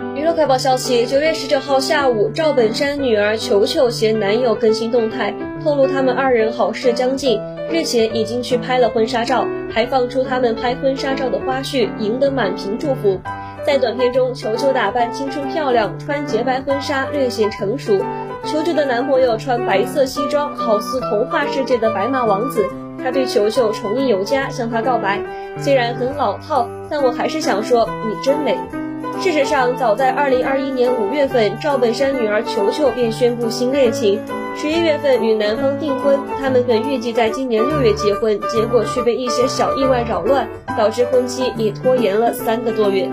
娱乐快报消息：九月十九号下午，赵本山女儿球球携男友更新动态，透露他们二人好事将近，日前已经去拍了婚纱照，还放出他们拍婚纱照的花絮，赢得满屏祝福。在短片中，球球打扮青春漂亮，穿洁白婚纱略显成熟。球球的男朋友穿白色西装，好似童话世界的白马王子。他对球球宠溺有加，向她告白。虽然很老套，但我还是想说你真美。事实上，早在2021年5月份，赵本山女儿球球便宣布新恋情，十一月份与男方订婚。他们本预计在今年六月结婚，结果却被一些小意外扰乱，导致婚期已拖延了三个多月。